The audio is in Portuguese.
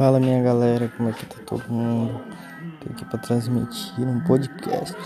Fala minha galera, como é que tá todo mundo? Tô aqui pra transmitir um podcast.